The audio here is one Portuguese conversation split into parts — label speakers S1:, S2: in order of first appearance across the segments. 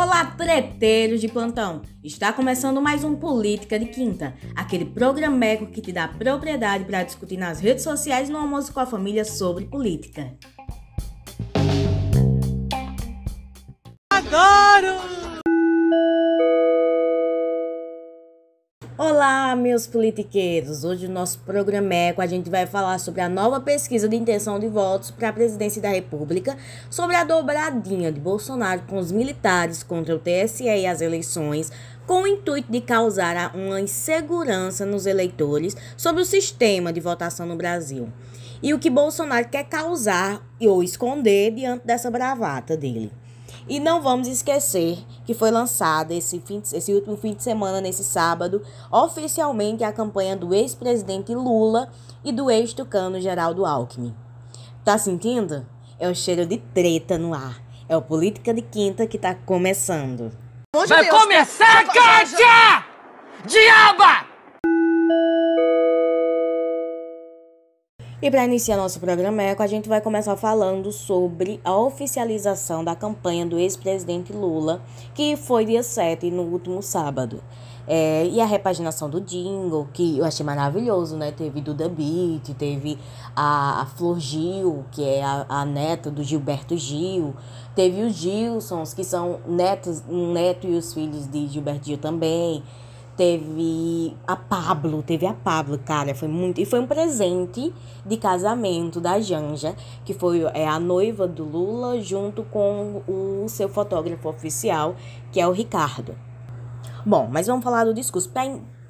S1: Olá, treteiros de plantão! Está começando mais um Política de Quinta, aquele programeco que te dá propriedade para discutir nas redes sociais no almoço com a família sobre política.
S2: Adoro!
S1: Olá, meus politiqueiros! Hoje no nosso programeco a gente vai falar sobre a nova pesquisa de intenção de votos para a presidência da República, sobre a dobradinha de Bolsonaro com os militares contra o TSE e as eleições, com o intuito de causar uma insegurança nos eleitores sobre o sistema de votação no Brasil. E o que Bolsonaro quer causar ou esconder diante dessa bravata dele. E não vamos esquecer que foi lançada esse, fim, esse último fim de semana, nesse sábado, oficialmente a campanha do ex-presidente Lula e do ex-tucano Geraldo Alckmin. Tá sentindo? É o cheiro de treta no ar. É o Política de Quinta que tá começando.
S2: Vai começar, Kátia! Diaba!
S1: E para iniciar nosso programa a gente vai começar falando sobre a oficialização da campanha do ex-presidente Lula, que foi dia 7, no último sábado. É, e a repaginação do jingle, que eu achei maravilhoso, né? Teve Duda Beat, teve a, a Flor Gil, que é a, a neta do Gilberto Gil, teve os Gilsons, que são netos, neto e os filhos de Gilberto Gil também teve a Pablo, teve a Pablo, cara, foi muito. E foi um presente de casamento da Janja, que foi é, a noiva do Lula, junto com o seu fotógrafo oficial, que é o Ricardo. Bom, mas vamos falar do discurso.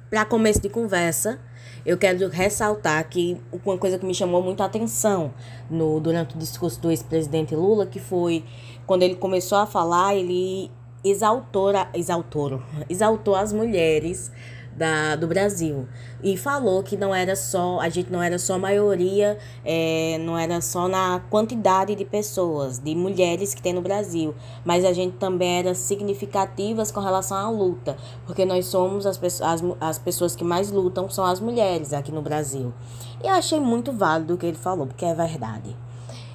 S1: Para começo de conversa, eu quero ressaltar que uma coisa que me chamou muita atenção no, durante o discurso do ex-presidente Lula, que foi quando ele começou a falar, ele exaltou, exaltou, exaltou as mulheres da, do Brasil. E falou que não era só a gente não era só maioria é, não era só na quantidade de pessoas de mulheres que tem no Brasil mas a gente também era significativas com relação à luta porque nós somos as, as, as pessoas que mais lutam são as mulheres aqui no Brasil. E eu achei muito válido o que ele falou porque é verdade.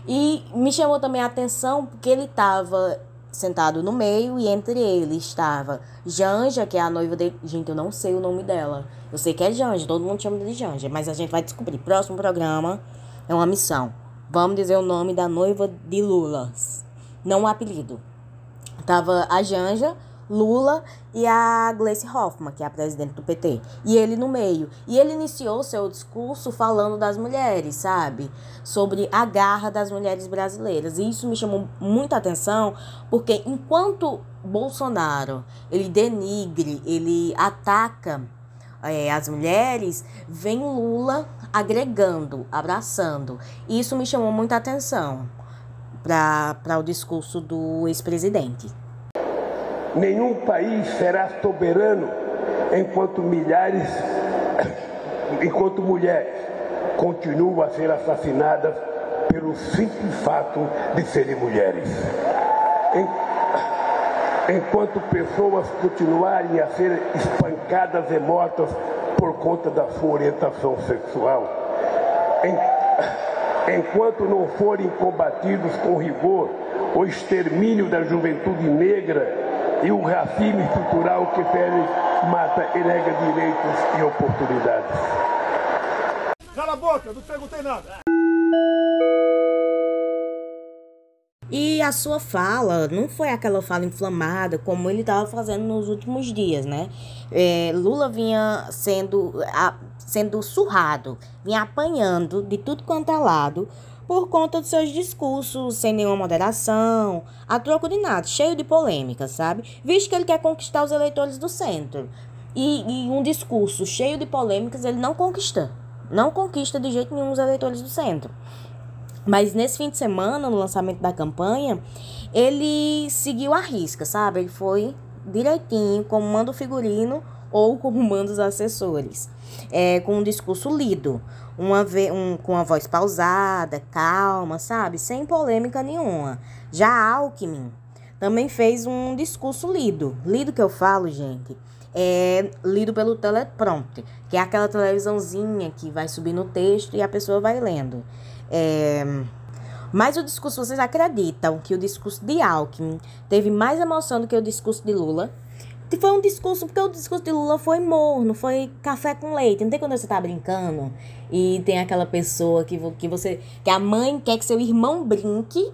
S1: E me chamou também a atenção porque ele estava sentado no meio e entre eles estava Janja, que é a noiva dele. Gente, eu não sei o nome dela. Eu sei que é Janja, todo mundo chama de Janja, mas a gente vai descobrir. Próximo programa é uma missão. Vamos dizer o nome da noiva de Lula. Não o apelido. Tava a Janja, Lula e a Gleice Hoffmann, que é a presidente do PT. E ele no meio. E ele iniciou seu discurso falando das mulheres, sabe? Sobre a garra das mulheres brasileiras. E isso me chamou muita atenção, porque enquanto Bolsonaro, ele denigre, ele ataca é, as mulheres, vem Lula agregando, abraçando. E isso me chamou muita atenção para o discurso do ex-presidente.
S3: Nenhum país será soberano enquanto milhares, enquanto mulheres continuam a ser assassinadas pelo simples fato de serem mulheres. Enquanto pessoas continuarem a ser espancadas e mortas por conta da sua orientação sexual. Enquanto não forem combatidos com rigor o extermínio da juventude negra e o racismo estrutural que fere, mata e nega direitos e oportunidades.
S4: Cala a boca, não perguntei nada.
S1: E a sua fala não foi aquela fala inflamada como ele estava fazendo nos últimos dias, né? É, Lula vinha sendo, a, sendo surrado, vinha apanhando de tudo quanto é lado por conta dos seus discursos sem nenhuma moderação, a troco de nada, cheio de polêmicas, sabe? Visto que ele quer conquistar os eleitores do centro. E, e um discurso cheio de polêmicas ele não conquista. Não conquista de jeito nenhum os eleitores do centro. Mas nesse fim de semana, no lançamento da campanha, ele seguiu a risca, sabe? Ele foi direitinho, como manda o figurino ou como manda os assessores. É, com um discurso lido uma um, com a voz pausada, calma, sabe? Sem polêmica nenhuma. Já Alckmin também fez um discurso lido. Lido que eu falo, gente, é lido pelo teleprompter, que é aquela televisãozinha que vai subir no texto e a pessoa vai lendo. É... Mas o discurso, vocês acreditam que o discurso de Alckmin teve mais emoção do que o discurso de Lula? E foi um discurso, porque o discurso de Lula foi morno, foi café com leite. Não tem quando você tá brincando e tem aquela pessoa que, que você. que a mãe quer que seu irmão brinque,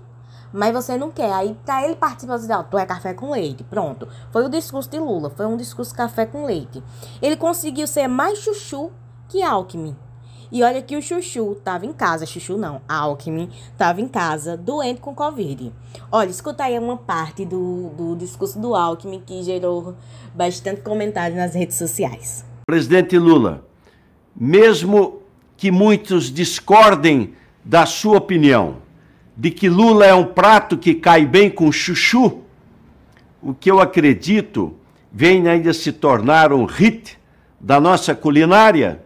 S1: mas você não quer. Aí pra ele participar, você diz, oh, tu é café com leite. Pronto. Foi o discurso de Lula, foi um discurso café com leite. Ele conseguiu ser mais chuchu que Alckmin. E olha que o Chuchu tava em casa, Chuchu não, Alckmin tava em casa, doente com Covid. Olha, escuta aí uma parte do, do discurso do Alckmin que gerou bastante comentário nas redes sociais.
S5: Presidente Lula, mesmo que muitos discordem da sua opinião, de que Lula é um prato que cai bem com chuchu, o que eu acredito vem ainda se tornar um hit da nossa culinária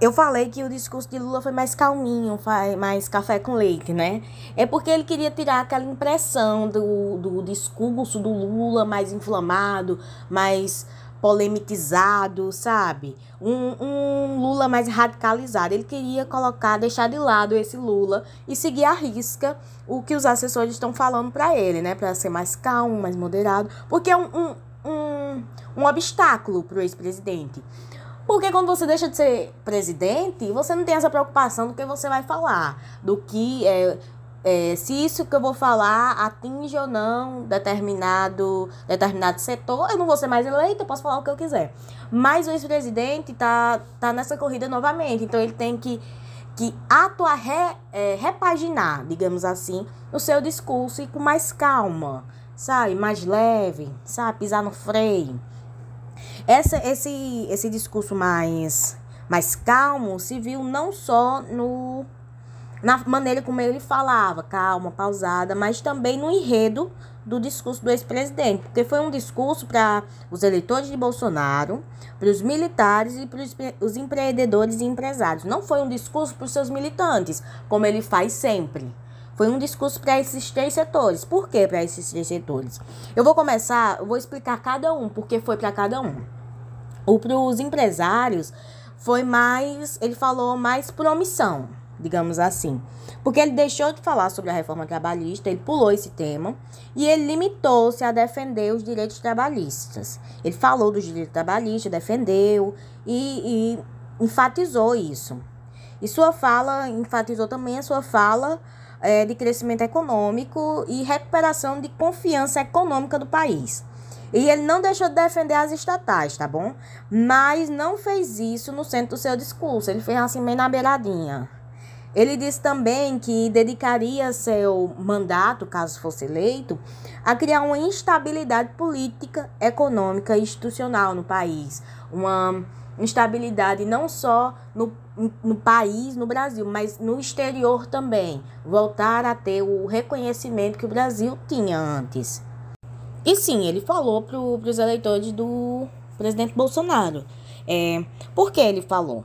S1: eu falei que o discurso de Lula foi mais calminho, mais café com leite, né? É porque ele queria tirar aquela impressão do, do discurso do Lula mais inflamado, mais polemizado, sabe? Um, um Lula mais radicalizado. Ele queria colocar, deixar de lado esse Lula e seguir à risca o que os assessores estão falando para ele, né? Para ser mais calmo, mais moderado, porque é um, um, um, um obstáculo para o ex-presidente. Porque quando você deixa de ser presidente, você não tem essa preocupação do que você vai falar, do que é, é, se isso que eu vou falar atinge ou não determinado, determinado setor, eu não vou ser mais eleito, eu posso falar o que eu quiser. Mas o ex-presidente tá, tá nessa corrida novamente, então ele tem que, que atuar, re, é, repaginar, digamos assim, o seu discurso e com mais calma, sabe? Mais leve, sabe? Pisar no freio. Essa, esse, esse discurso mais, mais calmo se viu não só no, na maneira como ele falava, calma, pausada, mas também no enredo do discurso do ex-presidente, porque foi um discurso para os eleitores de Bolsonaro, para os militares e para os empreendedores e empresários. Não foi um discurso para os seus militantes, como ele faz sempre. Foi um discurso para esses três setores. Por que para esses três setores? Eu vou começar, eu vou explicar cada um, porque foi para cada um. O para os empresários foi mais, ele falou mais promissão, digamos assim. Porque ele deixou de falar sobre a reforma trabalhista, ele pulou esse tema e ele limitou-se a defender os direitos trabalhistas. Ele falou dos direitos trabalhistas, defendeu e, e enfatizou isso. E sua fala, enfatizou também a sua fala é, de crescimento econômico e recuperação de confiança econômica do país. E ele não deixou de defender as estatais, tá bom? Mas não fez isso no centro do seu discurso. Ele fez assim meio na beiradinha. Ele disse também que dedicaria seu mandato, caso fosse eleito, a criar uma instabilidade política, econômica e institucional no país. Uma instabilidade não só no, no país, no Brasil, mas no exterior também. Voltar a ter o reconhecimento que o Brasil tinha antes. E sim, ele falou para os eleitores do presidente Bolsonaro. É, por que ele falou?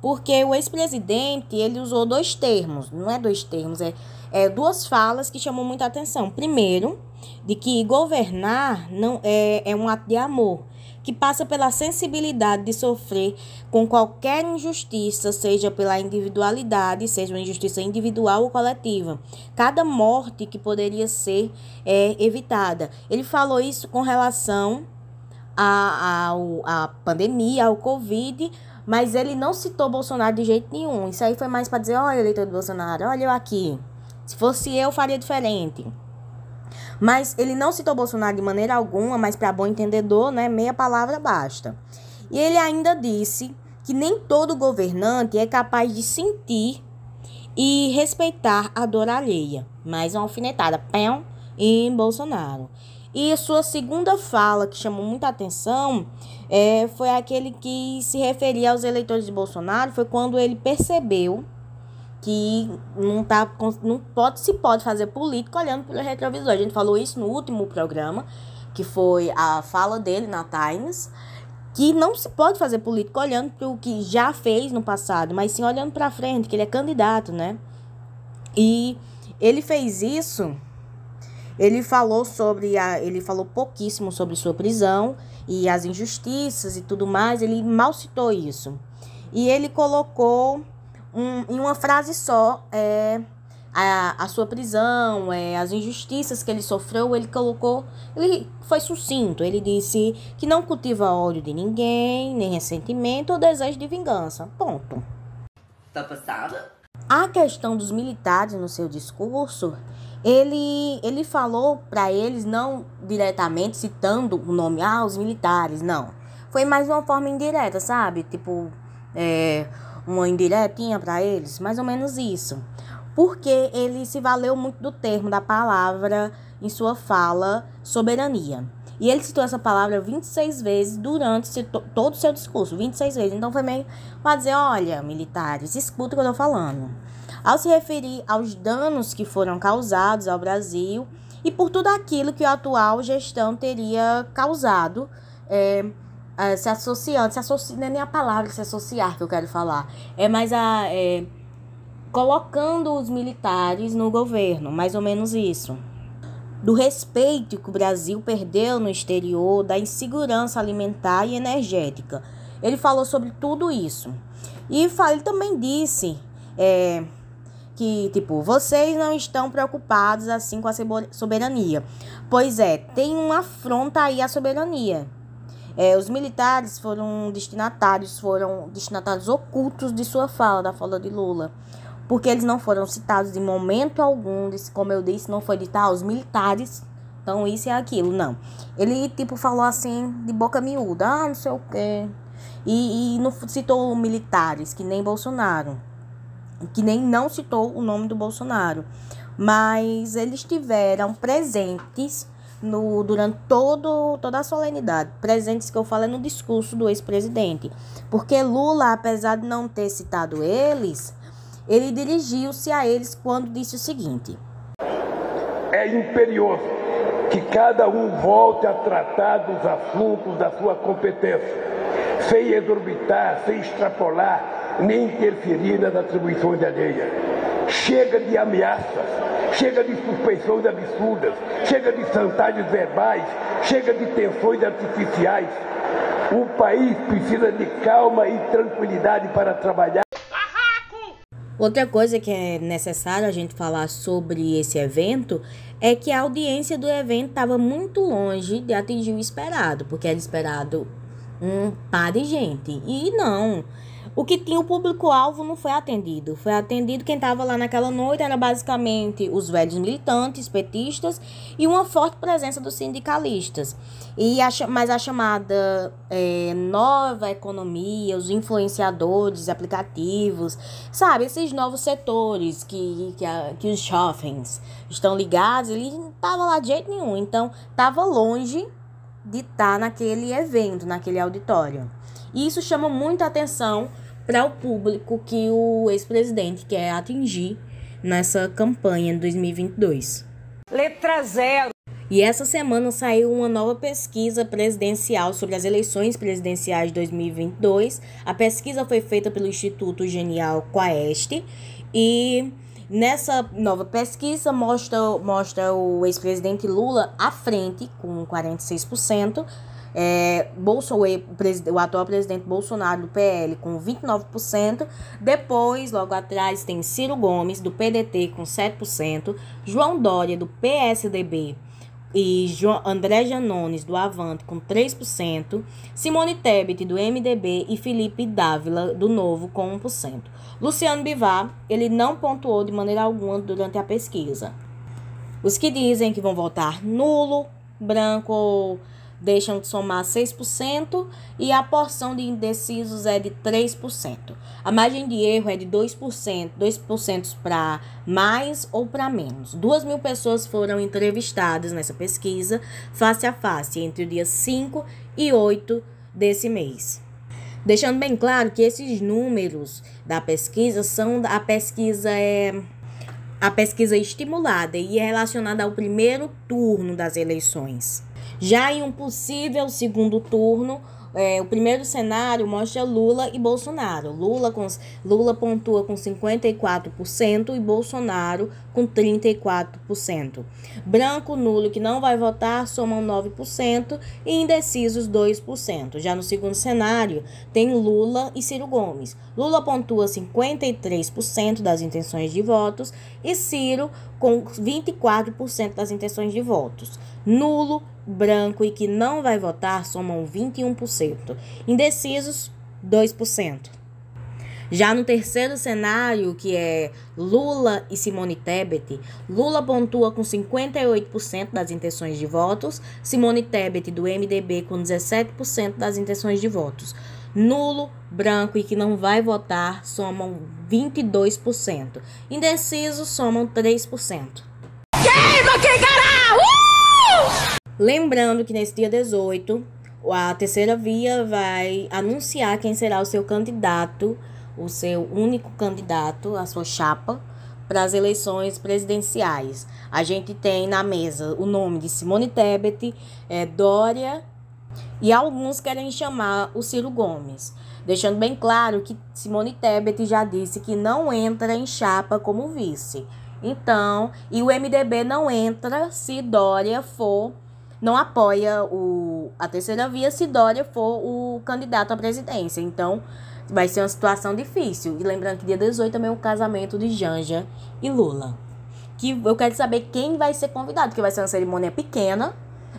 S1: Porque o ex-presidente, ele usou dois termos, não é dois termos, é, é duas falas que chamam muita atenção. Primeiro, de que governar não é, é um ato de amor que passa pela sensibilidade de sofrer com qualquer injustiça, seja pela individualidade, seja uma injustiça individual ou coletiva. Cada morte que poderia ser é, evitada. Ele falou isso com relação à, à, à pandemia, ao Covid, mas ele não citou Bolsonaro de jeito nenhum. Isso aí foi mais para dizer: olha, eleitor do Bolsonaro, olha eu aqui. Se fosse eu, faria diferente. Mas ele não citou Bolsonaro de maneira alguma, mas para bom entendedor, né, meia palavra basta. E ele ainda disse que nem todo governante é capaz de sentir e respeitar a dor alheia. Mais uma alfinetada, pão, em Bolsonaro. E sua segunda fala, que chamou muita atenção, é, foi aquele que se referia aos eleitores de Bolsonaro, foi quando ele percebeu que não tá não pode se pode fazer política olhando pelo retrovisor. A gente falou isso no último programa, que foi a fala dele na Times, que não se pode fazer política olhando para o que já fez no passado, mas sim olhando para frente, que ele é candidato, né? E ele fez isso. Ele falou sobre a, ele falou pouquíssimo sobre sua prisão e as injustiças e tudo mais, ele mal citou isso. E ele colocou um, em uma frase só, é, a, a sua prisão, é, as injustiças que ele sofreu, ele colocou. Ele foi sucinto. Ele disse que não cultiva ódio de ninguém, nem ressentimento ou desejo de vingança. Ponto.
S6: Tá passada?
S1: A questão dos militares no seu discurso, ele, ele falou para eles, não diretamente citando o nome, ah, os militares, não. Foi mais uma forma indireta, sabe? Tipo, é, uma indiretinha para eles, mais ou menos isso porque ele se valeu muito do termo, da palavra em sua fala, soberania. E ele citou essa palavra 26 vezes durante todo o seu discurso, 26 vezes. Então foi meio para dizer: olha, militares, escuta o que eu estou falando. Ao se referir aos danos que foram causados ao Brasil e por tudo aquilo que a atual gestão teria causado, é, é, se associando, se associa, não é nem a palavra se associar que eu quero falar, é mais a. É, colocando os militares no governo, mais ou menos isso. Do respeito que o Brasil perdeu no exterior, da insegurança alimentar e energética. Ele falou sobre tudo isso. E ele também disse é, que, tipo, vocês não estão preocupados assim com a soberania. Pois é, tem uma afronta aí à soberania. É, os militares foram destinatários, foram destinatários ocultos de sua fala, da fala de Lula. Porque eles não foram citados em momento algum, como eu disse, não foi de tal, os militares, então isso e aquilo, não. Ele, tipo, falou assim, de boca miúda, ah, não sei o quê, e, e não citou militares, que nem Bolsonaro, que nem não citou o nome do Bolsonaro, mas eles tiveram presentes no, durante todo, toda a solenidade. Presentes que eu falo é no discurso do ex-presidente. Porque Lula, apesar de não ter citado eles, ele dirigiu-se a eles quando disse o seguinte:
S3: É imperioso que cada um volte a tratar dos assuntos da sua competência, sem exorbitar, sem extrapolar, nem interferir nas atribuições alheias. Chega de ameaças, chega de suspeições absurdas, chega de chantagens verbais, chega de tensões artificiais. O país precisa de calma e tranquilidade para trabalhar.
S1: Outra coisa que é necessário a gente falar sobre esse evento é que a audiência do evento estava muito longe de atingir o esperado, porque era esperado um par de gente. E não, o que tinha o público-alvo não foi atendido. Foi atendido quem estava lá naquela noite, era basicamente os velhos militantes, petistas e uma forte presença dos sindicalistas. E a, mas a chamada é, nova economia, os influenciadores, aplicativos, sabe, esses novos setores que, que, a, que os shoppings estão ligados, ele não estava lá de jeito nenhum. Então, estava longe de estar tá naquele evento, naquele auditório. E isso chama muita atenção para o público que o ex-presidente quer atingir nessa campanha de 2022.
S6: Letra zero.
S1: E essa semana saiu uma nova pesquisa presidencial sobre as eleições presidenciais de 2022. A pesquisa foi feita pelo Instituto Genial Quaest e nessa nova pesquisa mostra, mostra o ex-presidente Lula à frente com 46%, é, Bolso, o, atual presidente Bolsonaro do PL com 29%. Depois, logo atrás, tem Ciro Gomes do PDT com 7%, João Dória do PSDB e André Janones do Avante com 3%, Simone Tebet do MDB e Felipe Dávila do Novo com 1%. Luciano Bivar, ele não pontuou de maneira alguma durante a pesquisa. Os que dizem que vão votar nulo, branco deixam de somar 6% e a porção de indecisos é de 3%. A margem de erro é de 2%, 2% para mais ou para menos. 2 mil pessoas foram entrevistadas nessa pesquisa, face a face, entre o dia 5 e 8 desse mês. Deixando bem claro que esses números da pesquisa são a pesquisa é a pesquisa estimulada e é relacionada ao primeiro turno das eleições. Já em um possível segundo turno, é, o primeiro cenário mostra Lula e Bolsonaro. Lula, com, Lula pontua com 54% e Bolsonaro com 34%. Branco, nulo que não vai votar somam 9% e indecisos 2%. Já no segundo cenário, tem Lula e Ciro Gomes. Lula pontua 53% das intenções de votos e Ciro com 24% das intenções de votos. Nulo, branco e que não vai votar somam 21%. Indecisos, 2%. Já no terceiro cenário, que é Lula e Simone Tebet, Lula pontua com 58% das intenções de votos, Simone Tebet do MDB com 17% das intenções de votos. Nulo, branco e que não vai votar somam 22%. Indecisos somam 3%. Queima quem caralho! Uh! Lembrando que nesse dia 18, a terceira via vai anunciar quem será o seu candidato, o seu único candidato, a sua chapa, para as eleições presidenciais. A gente tem na mesa o nome de Simone Tebet, é, Dória e alguns querem chamar o Ciro Gomes. Deixando bem claro que Simone Tebet já disse que não entra em chapa como vice. Então, e o MDB não entra se Dória for não apoia o, a terceira via se Dória for o candidato à presidência. Então, vai ser uma situação difícil. E lembrando que dia 18 também é o casamento de Janja e Lula. Que eu quero saber quem vai ser convidado, porque vai ser uma cerimônia pequena.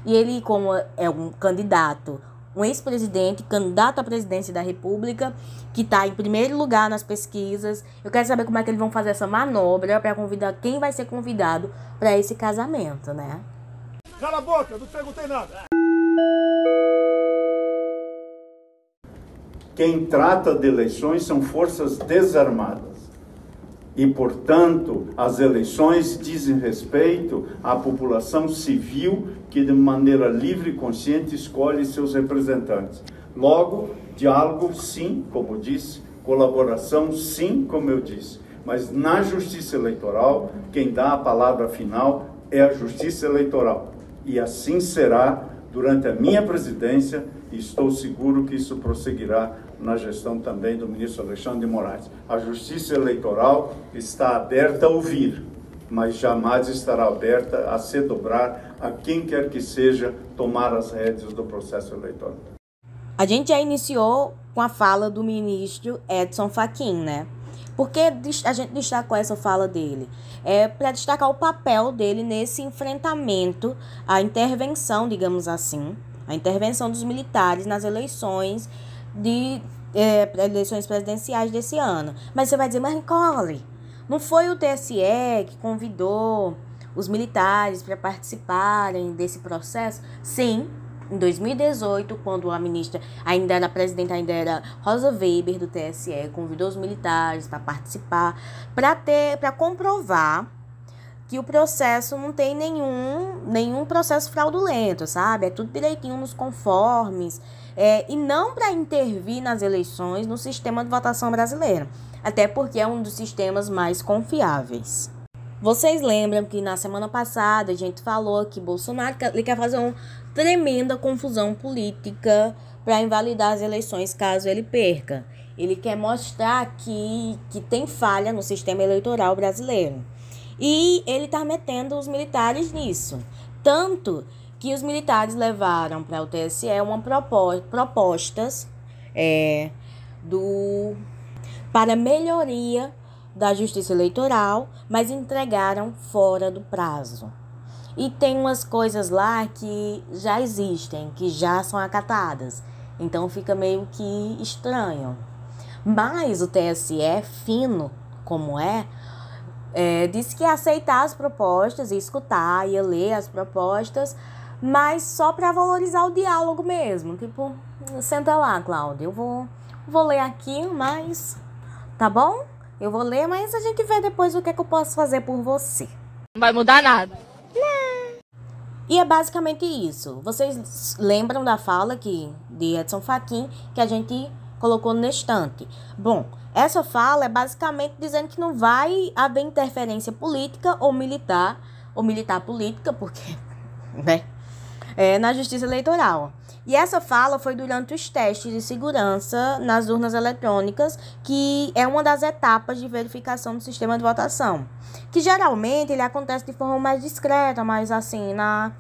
S1: E ele, como é um candidato, um ex-presidente, candidato à presidência da República, que está em primeiro lugar nas pesquisas. Eu quero saber como é que eles vão fazer essa manobra para convidar quem vai ser convidado para esse casamento, né?
S4: Cala a boca, não te perguntei nada.
S7: Quem trata de eleições são forças desarmadas. E, portanto, as eleições dizem respeito à população civil que, de maneira livre e consciente, escolhe seus representantes. Logo, diálogo, sim, como disse, colaboração, sim, como eu disse. Mas na justiça eleitoral, quem dá a palavra final é a justiça eleitoral e assim será durante a minha presidência e estou seguro que isso prosseguirá na gestão também do ministro Alexandre de Moraes. A justiça eleitoral está aberta a ouvir, mas jamais estará aberta a se dobrar a quem quer que seja tomar as rédeas do processo eleitoral.
S1: A gente já iniciou com a fala do ministro Edson Fachin, né? Por que a gente destacou essa fala dele? É para destacar o papel dele nesse enfrentamento, a intervenção, digamos assim, a intervenção dos militares nas eleições de é, eleições presidenciais desse ano. Mas você vai dizer, mas Nicole, não foi o TSE que convidou os militares para participarem desse processo? Sim, em 2018, quando a ministra ainda era presidente, ainda era Rosa Weber do TSE, convidou os militares para participar, para ter, para comprovar que o processo não tem nenhum, nenhum processo fraudulento, sabe? É tudo direitinho nos conformes. É, e não para intervir nas eleições no sistema de votação brasileiro, até porque é um dos sistemas mais confiáveis. Vocês lembram que na semana passada a gente falou que Bolsonaro quer fazer uma tremenda confusão política para invalidar as eleições caso ele perca. Ele quer mostrar que, que tem falha no sistema eleitoral brasileiro. E ele está metendo os militares nisso. Tanto que os militares levaram para o TSE uma propo propostas é, do, para melhoria da Justiça Eleitoral, mas entregaram fora do prazo. E tem umas coisas lá que já existem, que já são acatadas. Então fica meio que estranho. Mas o TSE, fino como é, é disse que ia aceitar as propostas, ia escutar, ia ler as propostas, mas só para valorizar o diálogo mesmo. Tipo, senta lá, Cláudia, eu vou, vou ler aqui, mas tá bom? Eu vou ler, mas a gente vê depois o que, é que eu posso fazer por você.
S8: Não vai mudar nada.
S1: E é basicamente isso. Vocês lembram da fala que, de Edson Fachin que a gente colocou no estante? Bom, essa fala é basicamente dizendo que não vai haver interferência política ou militar, ou militar política, porque, né? É, na justiça eleitoral. E essa fala foi durante os testes de segurança nas urnas eletrônicas, que é uma das etapas de verificação do sistema de votação. Que geralmente ele acontece de forma mais discreta, mais assim, na,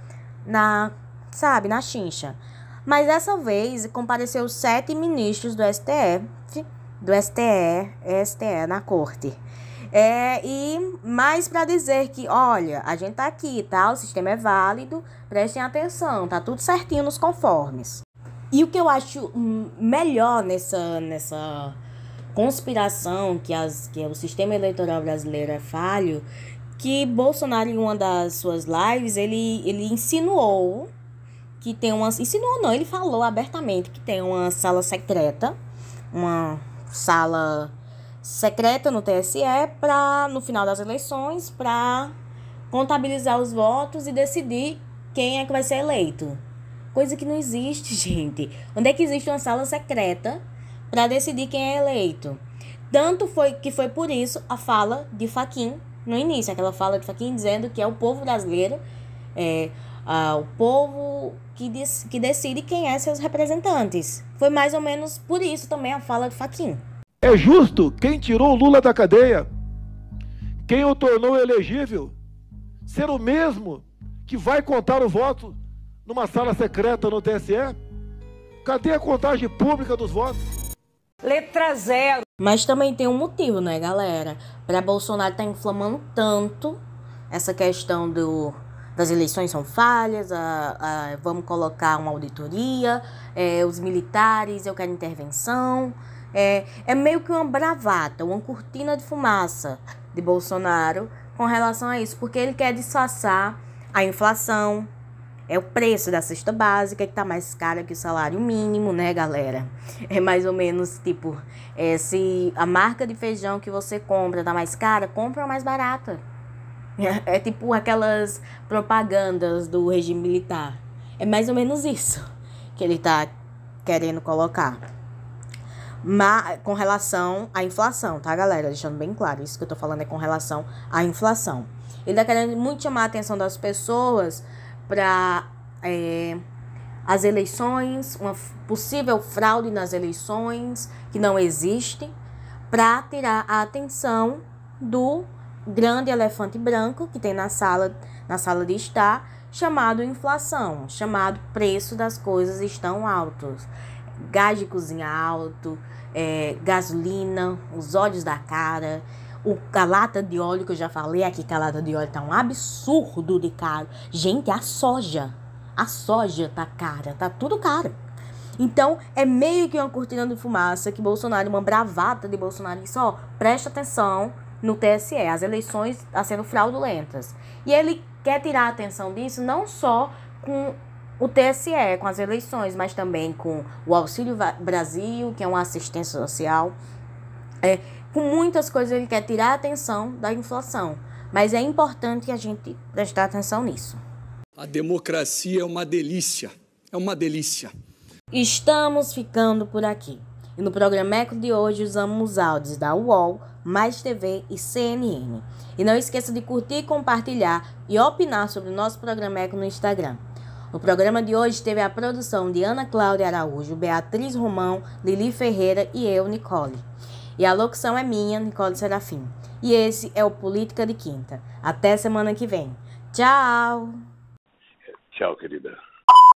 S1: na sabe, na chincha. Mas dessa vez compareceu sete ministros do STF, do STE, STE na corte. É, e mais para dizer que, olha, a gente tá aqui, tá? O sistema é válido, prestem atenção, tá tudo certinho nos conformes. E o que eu acho melhor nessa, nessa conspiração que, as, que o sistema eleitoral brasileiro é falho, que Bolsonaro, em uma das suas lives, ele, ele insinuou que tem uma. Insinuou não, ele falou abertamente que tem uma sala secreta, uma sala secreta no TSE para no final das eleições para contabilizar os votos e decidir quem é que vai ser eleito. Coisa que não existe, gente. Onde é que existe uma sala secreta para decidir quem é eleito? Tanto foi que foi por isso a fala de Faquin no início, aquela fala de Faquin dizendo que é o povo brasileiro, é, a, o povo que, diz, que decide quem é seus representantes. Foi mais ou menos por isso também a fala de Faquin.
S4: É justo quem tirou Lula da cadeia, quem o tornou elegível, ser o mesmo que vai contar o voto numa sala secreta no TSE? Cadê a contagem pública dos votos?
S6: Letra zero.
S1: Mas também tem um motivo, né, galera? Para Bolsonaro estar tá inflamando tanto essa questão do das eleições são falhas, a, a, vamos colocar uma auditoria, é, os militares, eu quero intervenção. É, é meio que uma bravata, uma cortina de fumaça de Bolsonaro com relação a isso, porque ele quer disfarçar a inflação, é o preço da cesta básica que está mais cara que o salário mínimo, né, galera? É mais ou menos tipo, é, se a marca de feijão que você compra tá mais cara, compra mais barata. É, é tipo aquelas propagandas do regime militar. É mais ou menos isso que ele tá querendo colocar. Mas, com relação à inflação, tá, galera? Deixando bem claro, isso que eu tô falando é com relação à inflação. Ele tá querendo muito chamar a atenção das pessoas para é, as eleições, uma possível fraude nas eleições que não existe, para tirar a atenção do grande elefante branco que tem na sala, na sala de estar, chamado inflação, chamado preço das coisas estão altos. Gás de cozinha alto, é, gasolina, os óleos da cara, o, a lata de óleo que eu já falei aqui que a lata de óleo tá um absurdo de caro. Gente, a soja, a soja tá cara, tá tudo caro. Então, é meio que uma cortina de fumaça que Bolsonaro, uma bravata de Bolsonaro, isso, ó, presta atenção no TSE, as eleições estão sendo fraudulentas. E ele quer tirar a atenção disso não só com o TSE com as eleições, mas também com o Auxílio Brasil, que é uma assistência social. É, com muitas coisas ele quer tirar a atenção da inflação, mas é importante a gente prestar atenção nisso.
S8: A democracia é uma delícia, é uma delícia.
S1: Estamos ficando por aqui. E no programa Eco de hoje usamos áudios da UOL, Mais TV e CNN. E não esqueça de curtir, compartilhar e opinar sobre o nosso programa Eco no Instagram. No programa de hoje teve a produção de Ana Cláudia Araújo, Beatriz Romão, Lili Ferreira e eu, Nicole. E a locução é minha, Nicole Serafim. E esse é o Política de Quinta. Até semana que vem. Tchau!
S3: Tchau, querida.